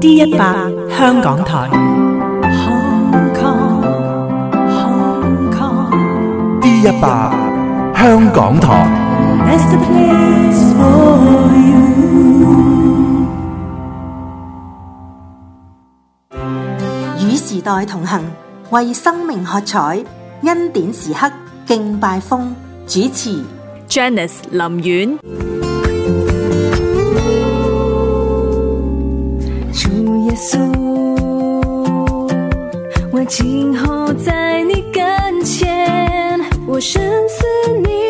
D 一百香港台。D 一百香港台。与时代同行，为生命喝彩，恩典时刻敬拜。风主持：Janice 林苑。今后在你跟前，我深思你。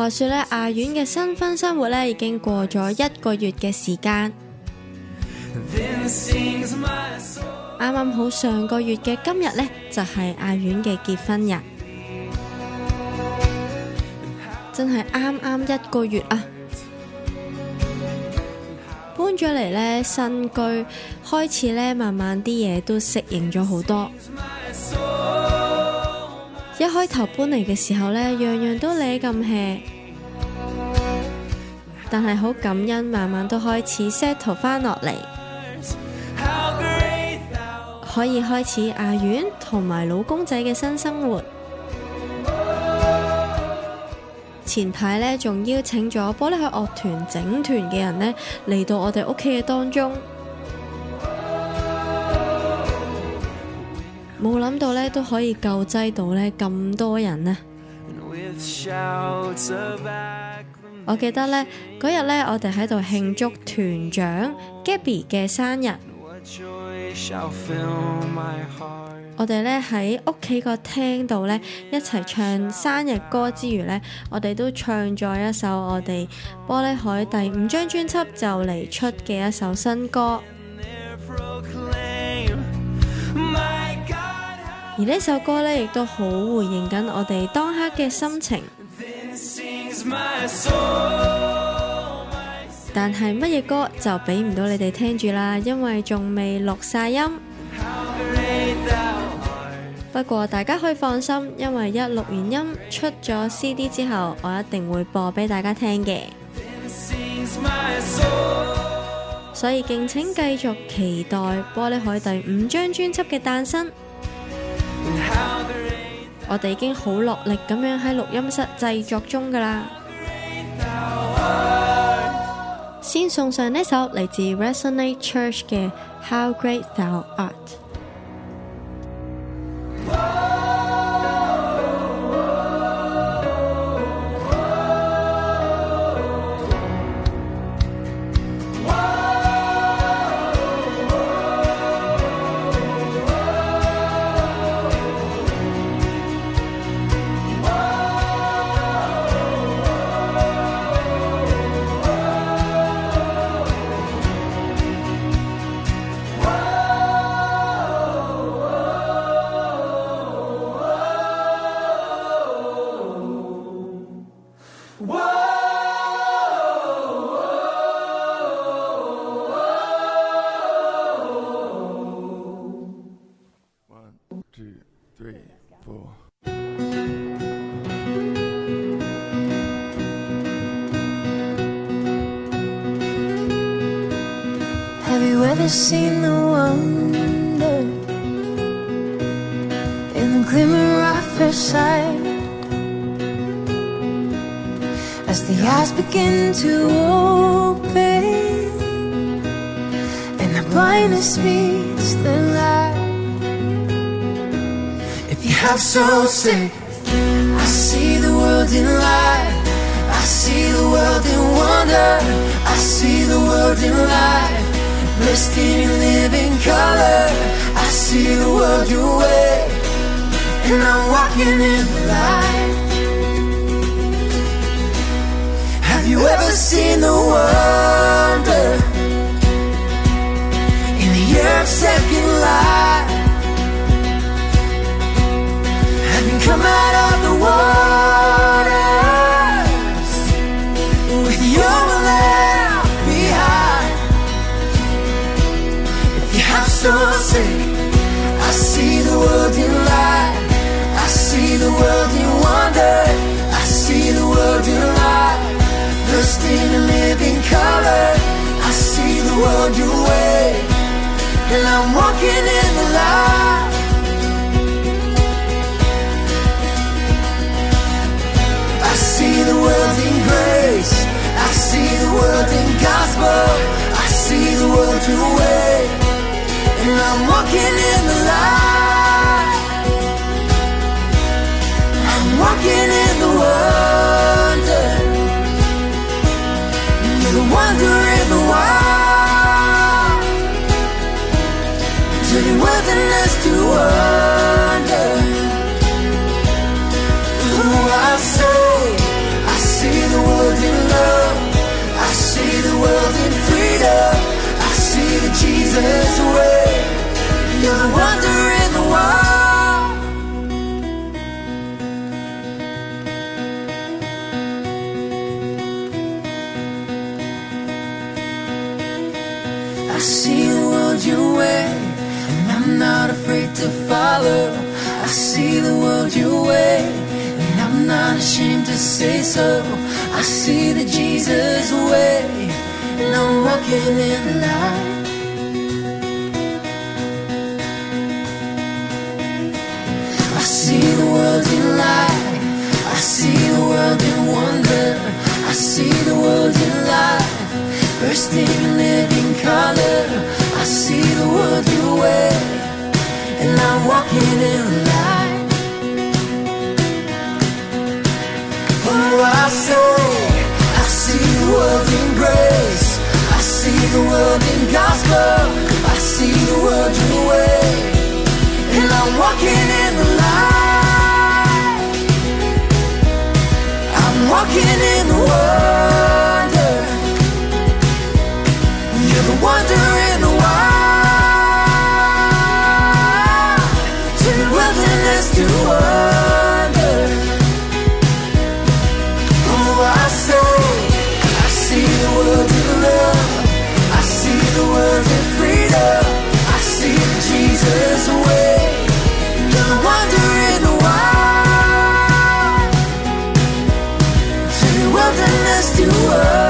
话说咧，阿苑嘅新婚生活咧，已经过咗一个月嘅时间。啱啱好上个月嘅今日咧，就系阿苑嘅结婚日，真系啱啱一个月啊！搬咗嚟咧新居，开始咧慢慢啲嘢都适应咗好多。一开头搬嚟嘅时候咧，样样都你咁 hea，但系好感恩，慢慢都开始 settle 翻落嚟，可以开始阿远同埋老公仔嘅新生活。前排咧仲邀请咗玻璃海乐团整团嘅人呢，嚟到我哋屋企嘅当中。冇谂到咧都可以救济到咧咁多人呢。我记得咧嗰日咧我哋喺度庆祝团长 Gabby 嘅生日，我哋咧喺屋企个厅度咧一齐唱生日歌之余咧，我哋都唱咗一首我哋玻璃海第五张专辑就嚟出嘅一首新歌。而呢首歌咧，亦都好回应紧我哋当刻嘅心情。但系乜嘢歌就俾唔到你哋听住啦，因为仲未录晒音。不过大家可以放心，因为一录完音出咗 CD 之后，我一定会播俾大家听嘅。所以敬请继续期待玻璃海第五张专辑嘅诞生。我哋已经好落力咁样喺录音室制作中噶啦，先送上呢首嚟自 Resonate Church 嘅《How Great Thou Art》。seen the wonder in the glimmer of her sight. As the eyes begin to open and the blindness meets the light. If you have so sick, I see the world in light. I see the world in wonder. I see the world in light misty living color. I see the world your way, and I'm walking in the light. Have you ever seen the wonder in the earth's second light? Having come out of the waters with your in living color I see the world your way And I'm walking in the light I see the world in grace I see the world in gospel I see the world your way And I'm walking in the light I'm walking in the world wondering why To the wilderness to wonder Who I say I see the world in love I see the world in freedom I see the Jesus way You're the wonder. your way And I'm not afraid to follow I see the world your way And I'm not ashamed to say so I see the Jesus way And I'm walking in the light I see the world in light I see the world in wonder I see the world in life Bursting and living I'm walking in the light Oh, I say, I see the world in grace I see the world in gospel I see the world your way And I'm walking in the light I'm walking in the wonder You're the wonder in wilderness to wander. Oh, I say, I see the world in love. I see the world in freedom. I see Jesus' way. in the wild. To the wilderness to wander.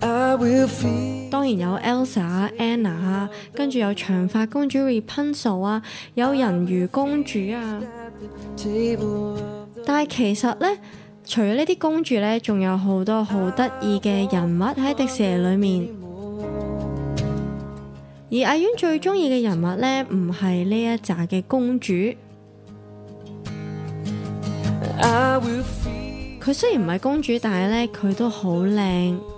当然有 Elsa、Anna，跟住有长发公主 Repenso 啊，有人鱼公主啊。但系其实呢，除咗呢啲公主呢，仲有好多好得意嘅人物喺迪士尼里面。而阿苑最中意嘅人物呢，唔系呢一扎嘅公主。佢虽然唔系公主，但系呢，佢都好靓。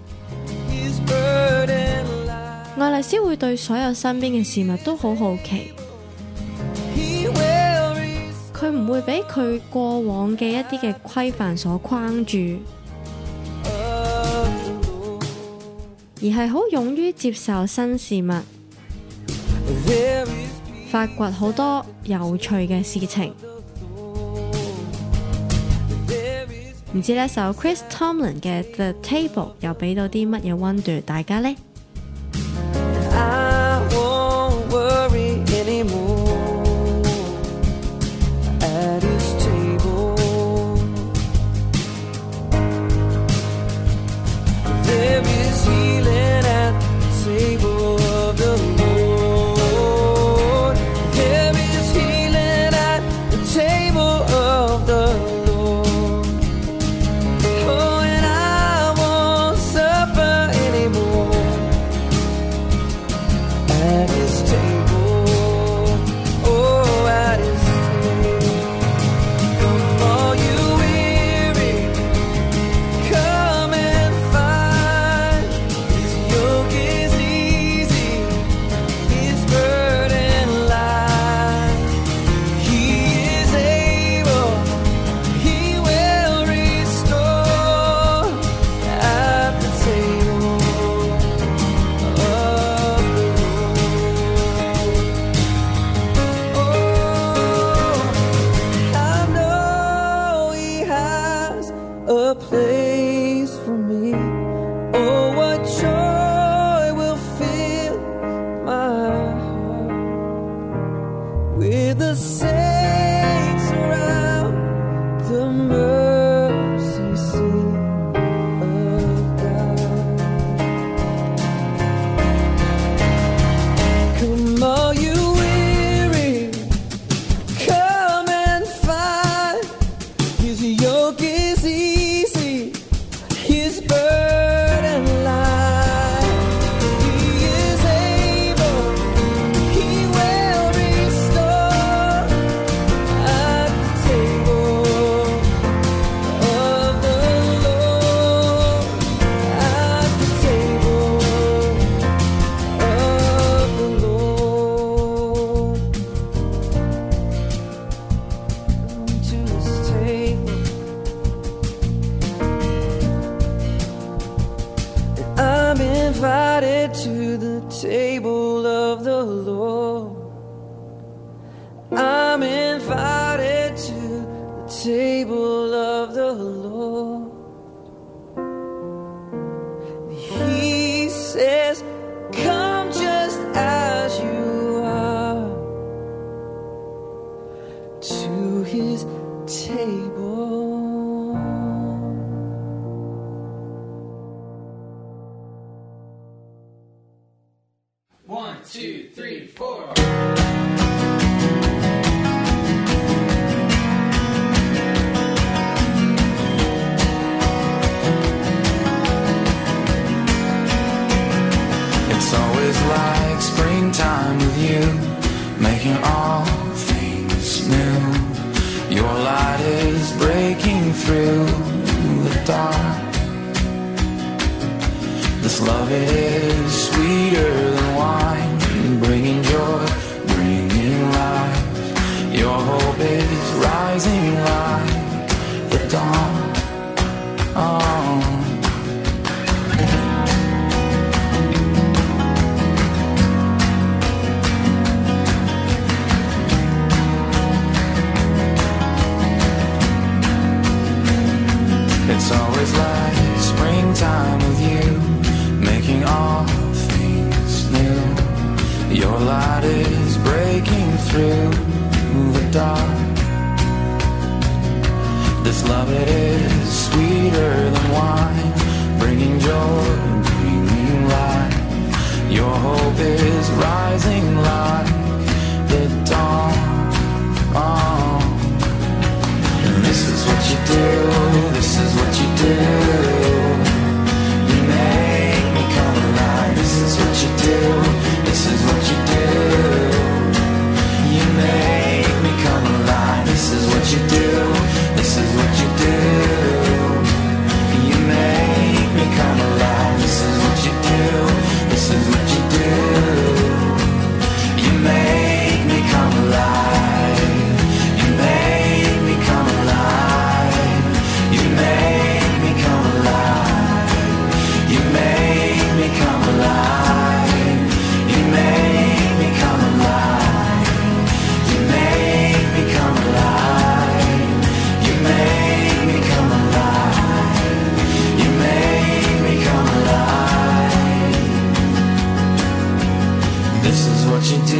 爱丽丝会对所有身边嘅事物都好好奇，佢唔会俾佢过往嘅一啲嘅规范所框住，而系好勇于接受新事物，发掘好多有趣嘅事情。唔知呢首 Chris Tomlin 嘅《The Table》又俾到啲乜嘢温度，大家呢？I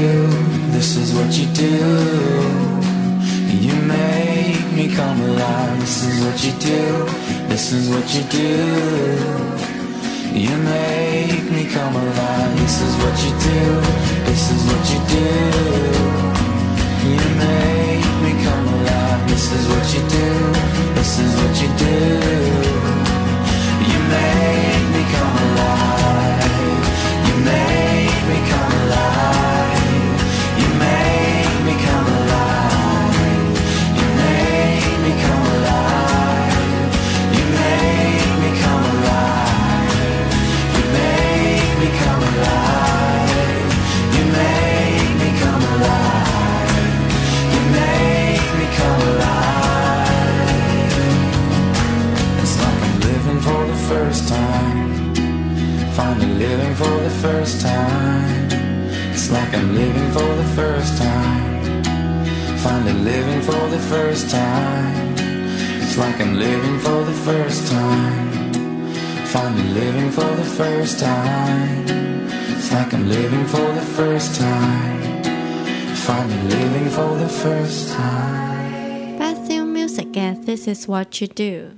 this is what you do. You make me come alive, this is what you do, this is what you do. You make me come alive, this is what you do, this is what you do. You make me come alive, this is what you do, this is what you do. You make me come living for the first time. It's like I'm living for the first time. Finally living for the first time. It's like I'm living for the first time. Finally living for the first time. It's like I'm living for the first time. Finally living for the first time. Bathroom music at This Is What You Do.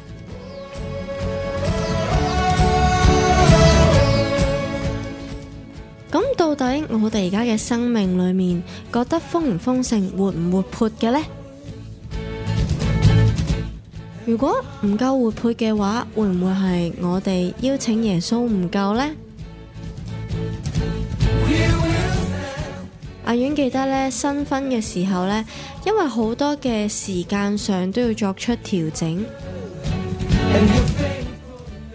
到底我哋而家嘅生命里面，觉得丰唔丰盛、活唔活泼嘅呢？如果唔够活泼嘅话，会唔会系我哋邀请耶稣唔够呢？阿远记得咧，新婚嘅时候咧，因为好多嘅时间上都要作出调整。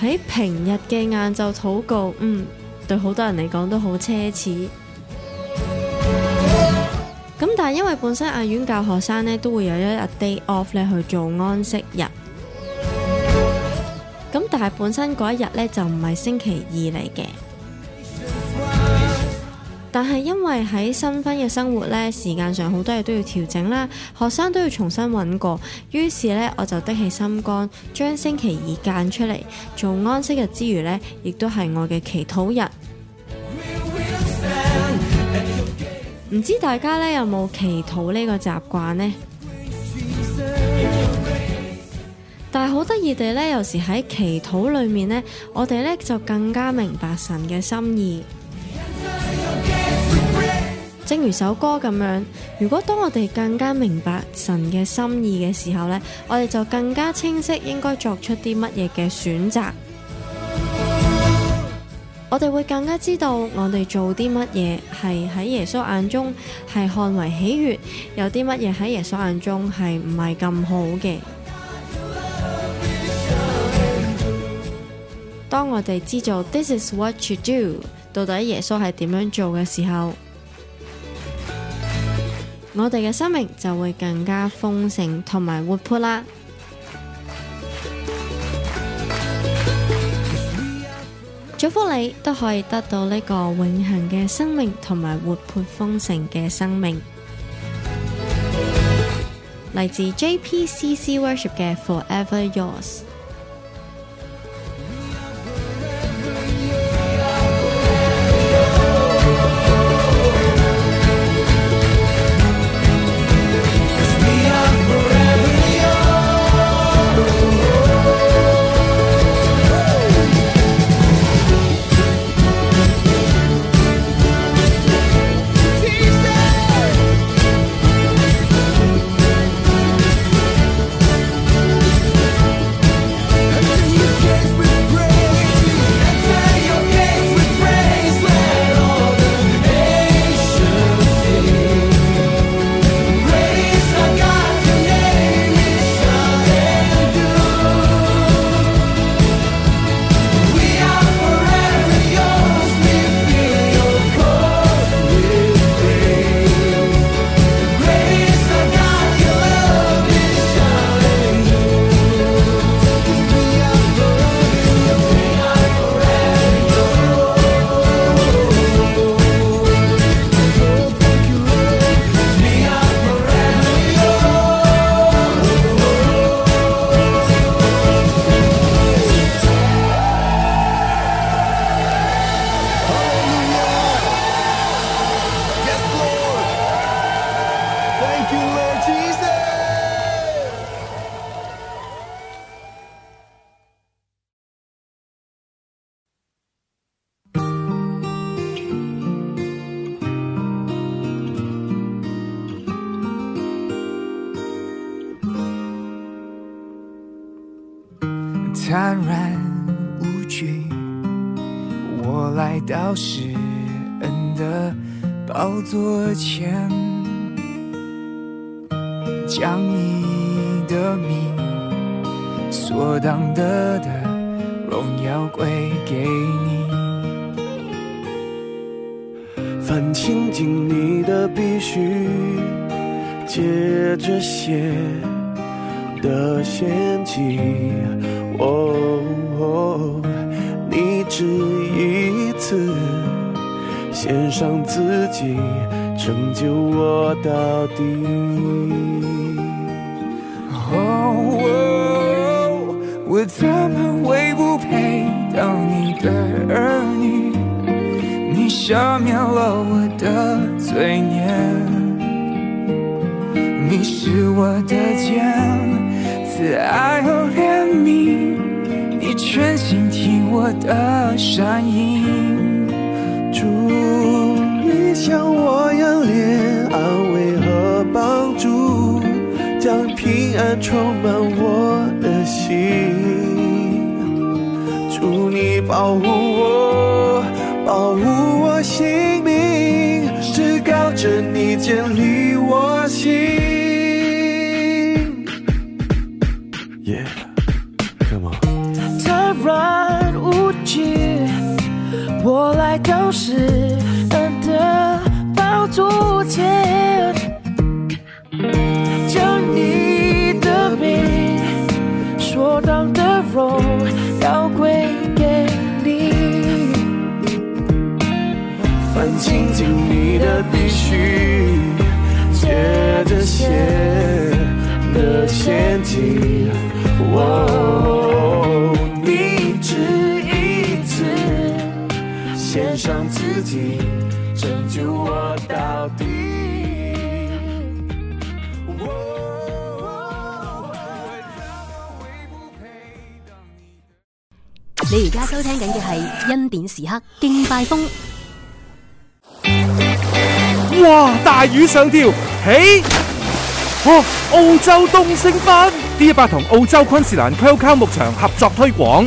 喺平日嘅晏昼祷告，嗯，对好多人嚟讲都好奢侈。咁但系因为本身阿院教学生呢，都会有一日 day off 咧去做安息日。咁但系本身嗰一日呢，就唔系星期二嚟嘅。但系因为喺新婚嘅生活呢，时间上好多嘢都要调整啦，学生都要重新揾过，于是呢，我就的起心肝，将星期二间出嚟做安息日之余呢，亦都系我嘅祈祷日。唔知大家呢，有冇祈祷呢个习惯呢？但系好得意地呢，有时喺祈祷里面呢，我哋呢就更加明白神嘅心意。正如首歌咁样，如果当我哋更加明白神嘅心意嘅时候呢我哋就更加清晰应该作出啲乜嘢嘅选择。我哋会更加知道我哋做啲乜嘢系喺耶稣眼中系看为喜悦，有啲乜嘢喺耶稣眼中系唔系咁好嘅。当我哋知道 This is what you do，到底耶稣系点样做嘅时候？我哋嘅生命就会更加丰盛同埋活泼啦！祝福你都可以得到呢个永恒嘅生命同埋活泼丰盛嘅生命。嚟自 JPCC Worship 嘅 Forever Yours。我来到施恩的宝座前，将你的名所当得的荣耀归给你，凡亲近你的，必须借这血的圣契。一直一次，献上自己，成就我到底。哦，我怎么会不配当你的儿女？你赦免了我的罪孽，你是我的剑，慈爱和怜悯。全心听我的声音，祝你像我热烈安慰和帮助，将平安充满我的心。祝你保护我，保护我性命，是靠着你建立。是难得宝珠天，将你的名，说当的荣要归给你，凡进尽，你的必须，借着血的陷阱。我。我到底。你而家收听紧嘅系恩典时刻敬拜风。哇！大雨上吊起！哇！澳洲东升斑 D 百同澳洲昆士兰 QQ 牧场合作推广。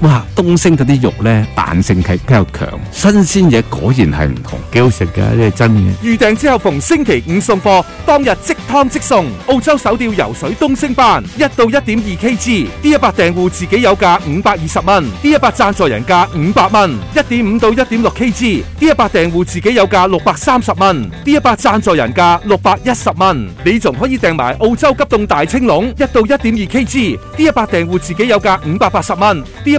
哇！东升嗰啲肉呢弹性系比较强，新鲜嘢果然系唔同，几好食噶呢？真嘅预订之后逢星期五送货，当日即汤即送。澳洲手钓游水东升班，一到一点二 K g 呢一百订户自己有价五百二十蚊呢一百赞助人价五百蚊。一点五到一点六 K g 呢一百订户自己有价六百三十蚊呢一百赞助人价六百一十蚊。你仲可以订埋澳洲急冻大青龙，一到一点二 K g 呢一百订户自己有价五百八十蚊，D 一。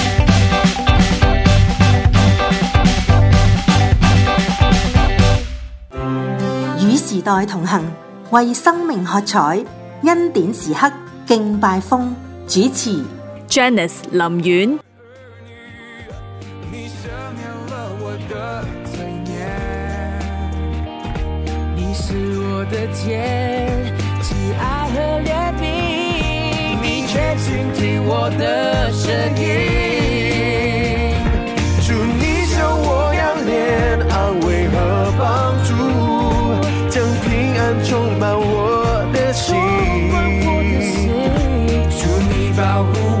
代同行，为生命喝彩，恩典时刻敬拜。风主持，Janice 林苑。满我的心，祝你保护。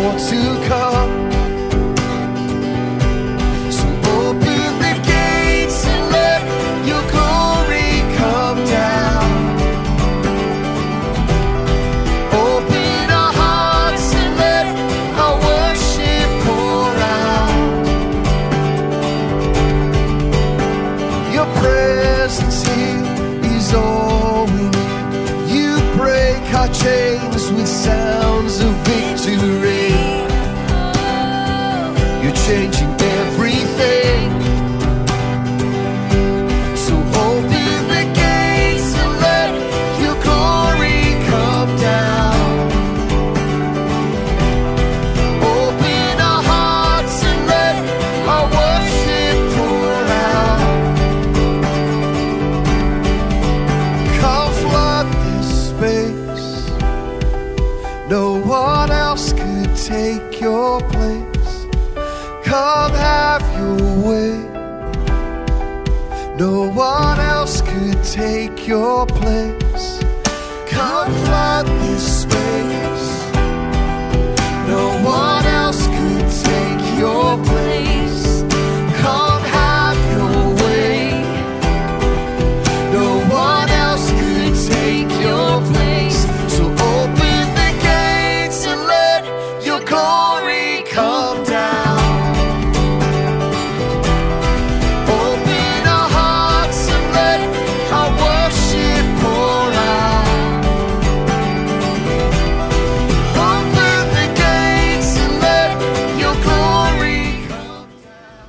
to come.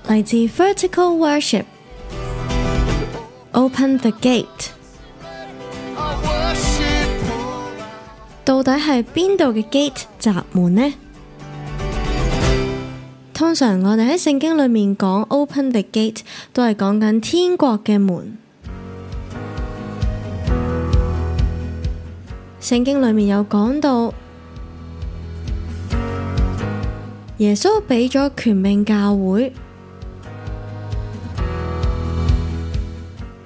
嚟自 vertical worship open the gate 到底系边度嘅 gate 闸门呢通常我哋喺圣经里面讲 open the gate 都系讲紧天国嘅门圣经里面有讲到耶稣俾咗权命教会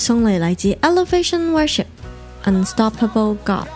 送嚟嚟自 Elevation Unstoppable God》。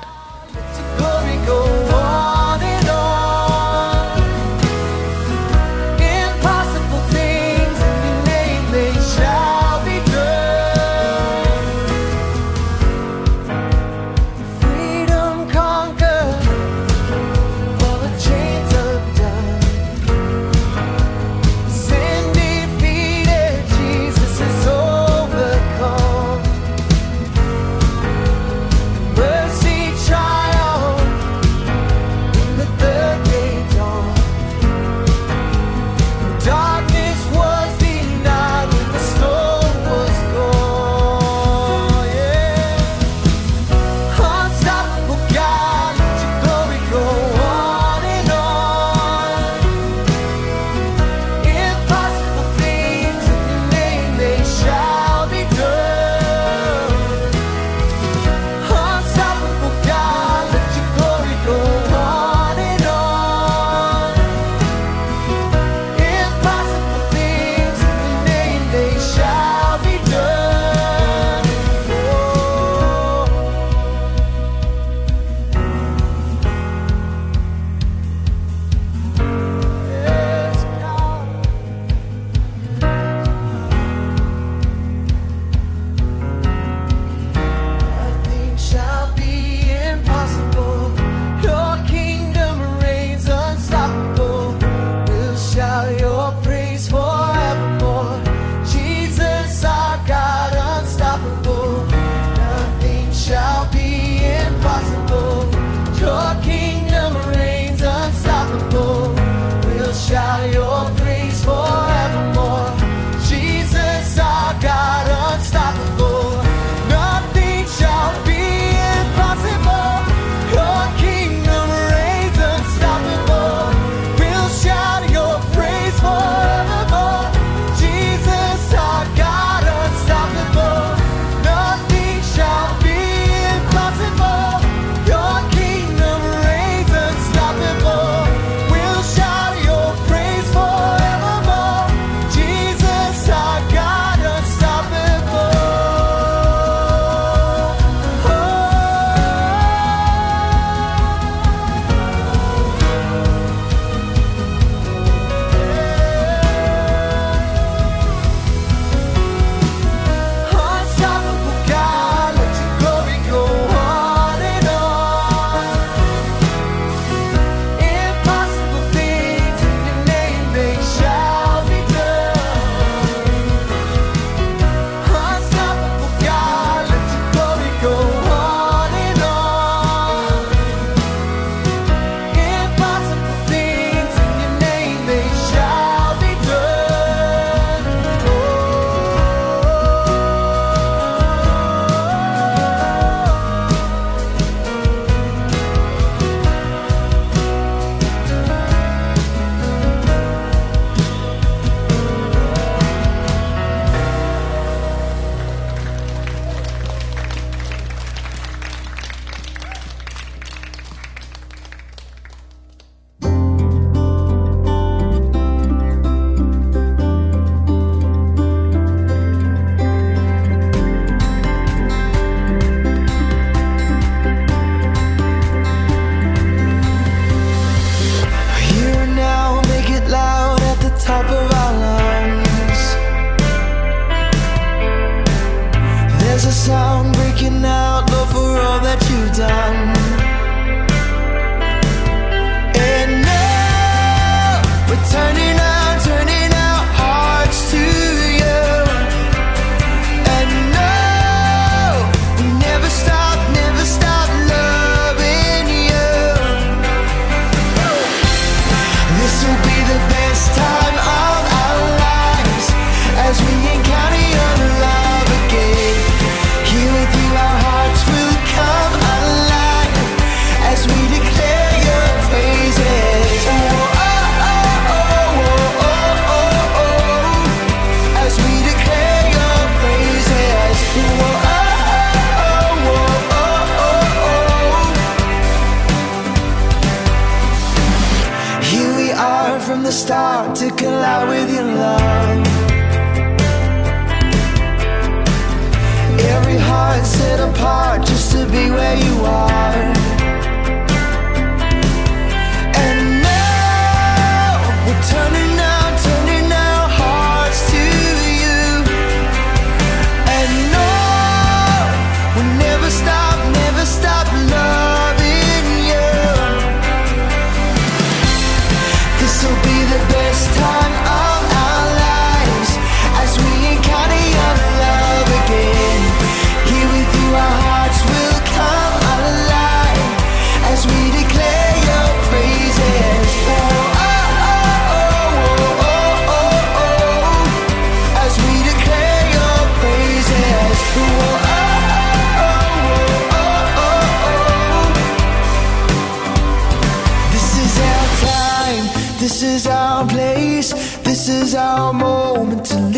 never stop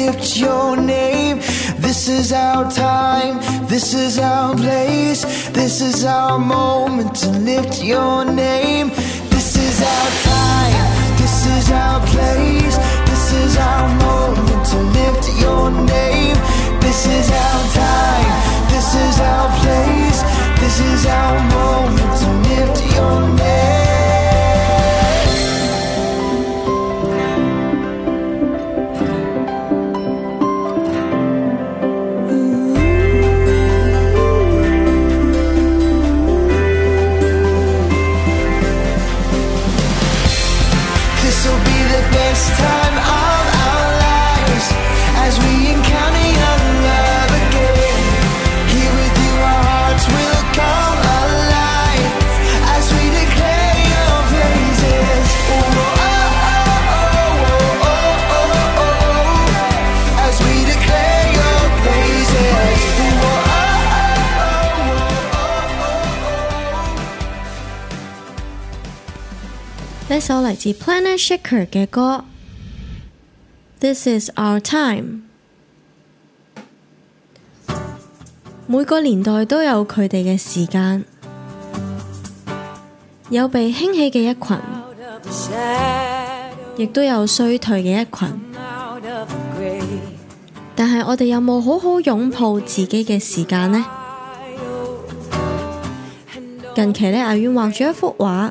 lift your name. This is our time, this is our place, this is our moment to lift your name. This is our time, this is our place, this is our moment to lift your name. This is our time, this is our place, this is our moment to lift your name. 一首嚟自 Planet Shaker 嘅歌。This is our time。每個年代都有佢哋嘅時間，有被興起嘅一群，亦都有衰退嘅一群。但係我哋有冇好好擁抱自己嘅時間呢？近期呢，阿遠畫咗一幅畫。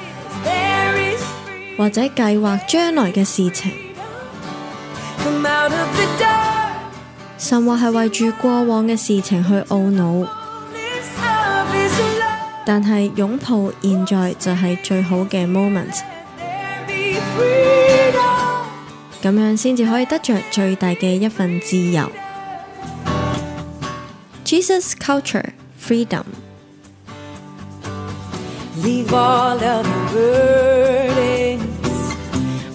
或者計劃將來嘅事情，神或係為住過往嘅事情去懊恼，但係擁抱現在就係最好嘅 moment，咁樣先至可以得着最大嘅一份自由。Jesus culture freedom。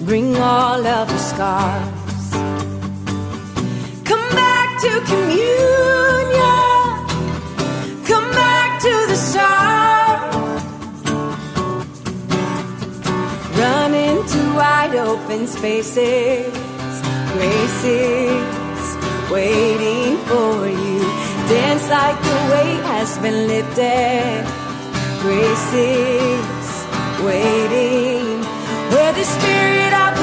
bring all of the scars. Come back to communion, come back to the start. Run into wide open spaces, graces waiting for you. Dance like the weight has been lifted, graces waiting where the spirit of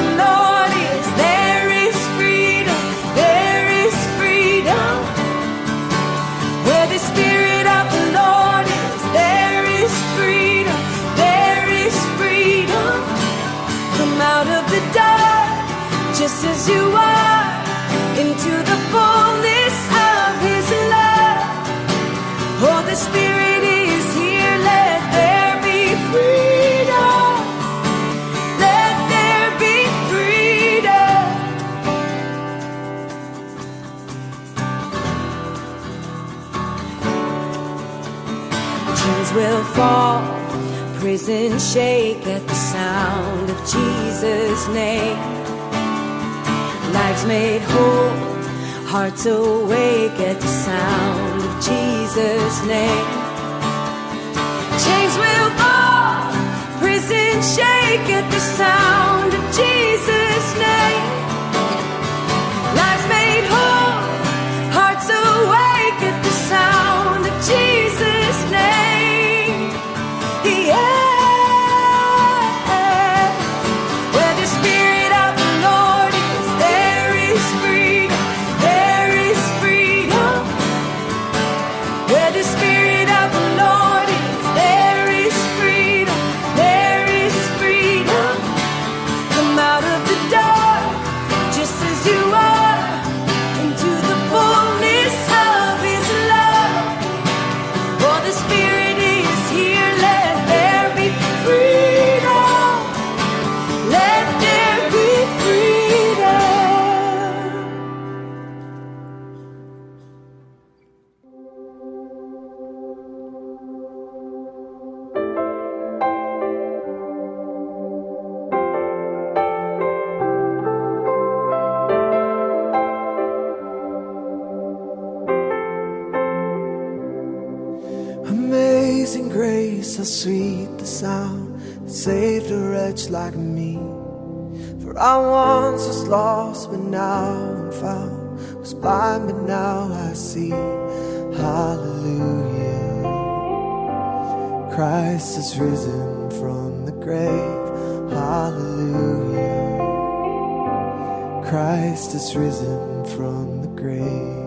Prison shake at the sound of Jesus' name. Lives made whole, hearts awake at the sound of Jesus' name. Chains will fall, prison shake at the sound. but now I'm found. Was blind, but now I see. Hallelujah. Christ is risen from the grave. Hallelujah. Christ is risen from the grave.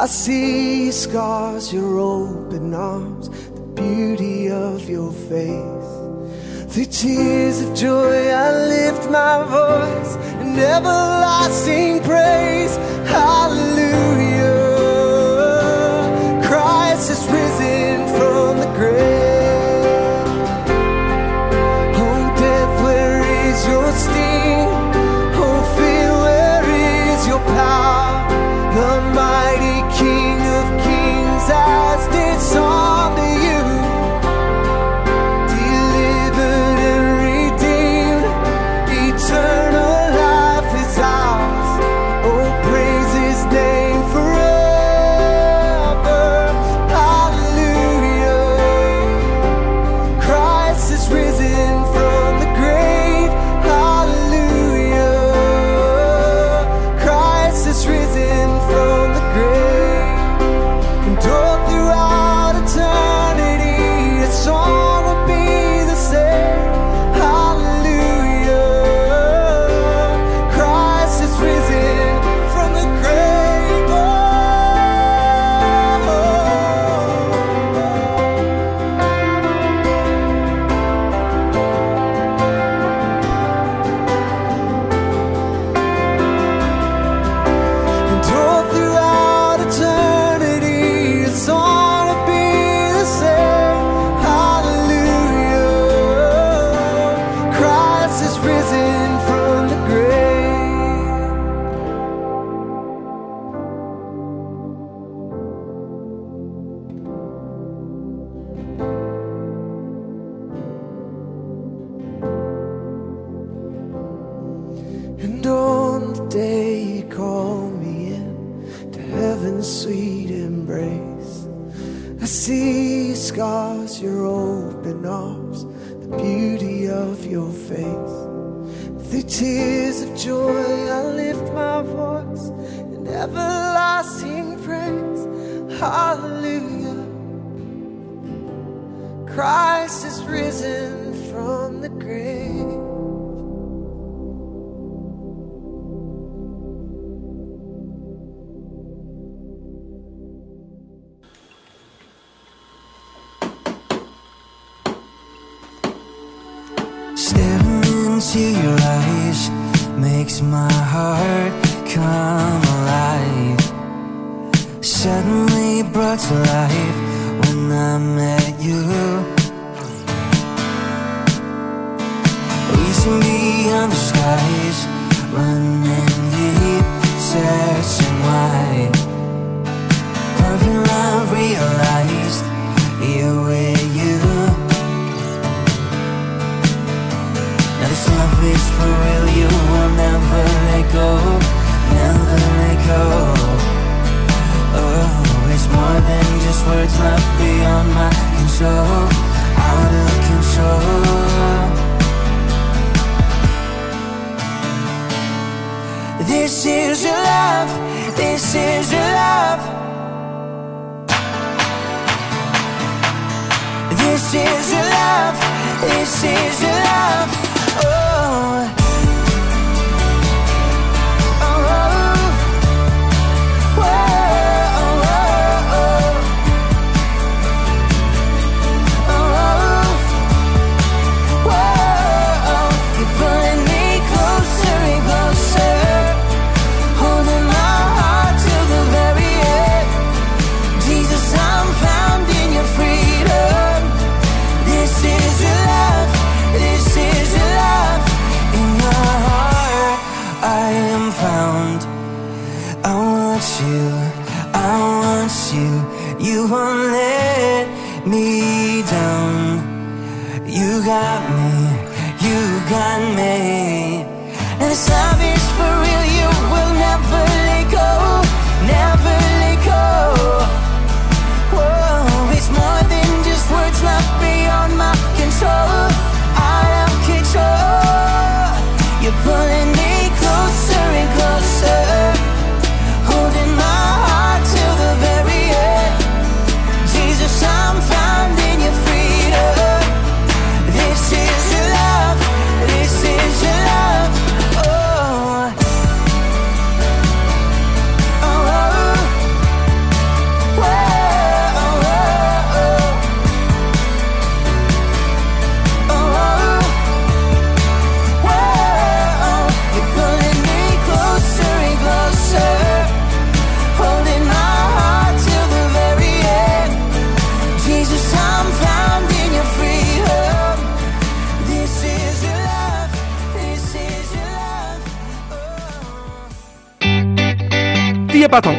I see your scars, your open arms, the beauty of your face. Through tears of joy, I lift my voice in everlasting praise.